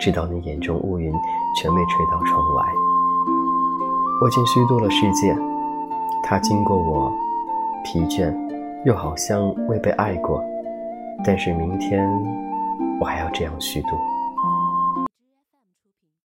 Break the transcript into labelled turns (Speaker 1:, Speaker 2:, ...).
Speaker 1: 直到你眼中乌云全被吹到窗外，我竟虚度了世界，它经过我，疲倦，又好像未被爱过。但是明天，我还要这样虚度。